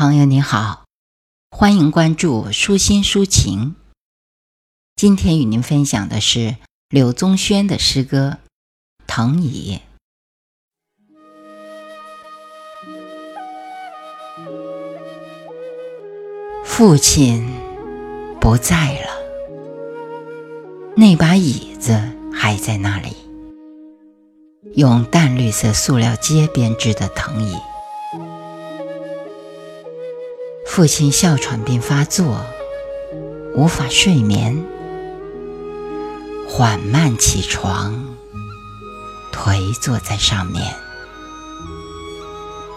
朋友你好，欢迎关注舒心抒情。今天与您分享的是柳宗轩的诗歌《藤椅》。父亲不在了，那把椅子还在那里，用淡绿色塑料秸编织的藤椅。父亲哮喘病发作，无法睡眠，缓慢起床，颓坐在上面。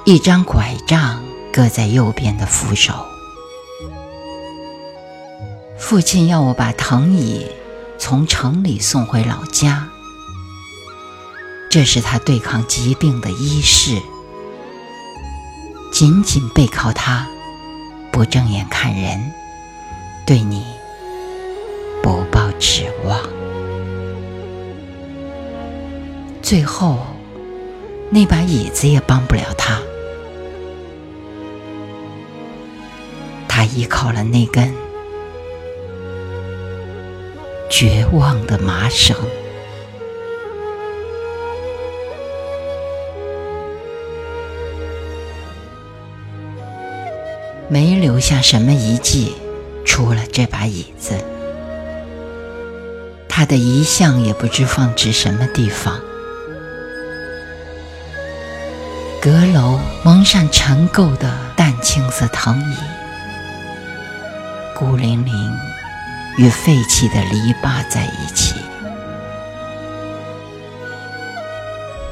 一张拐杖搁在右边的扶手。父亲要我把藤椅从城里送回老家，这是他对抗疾病的医事。紧紧背靠他。不正眼看人，对你不抱指望。最后，那把椅子也帮不了他。他依靠了那根绝望的麻绳。没留下什么遗迹，除了这把椅子。他的遗像也不知放置什么地方。阁楼蒙上陈垢的淡青色藤椅，孤零零与废弃的篱笆在一起。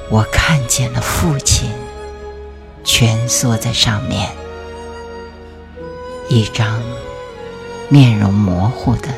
我看见了父亲，蜷缩在上面。一张面容模糊的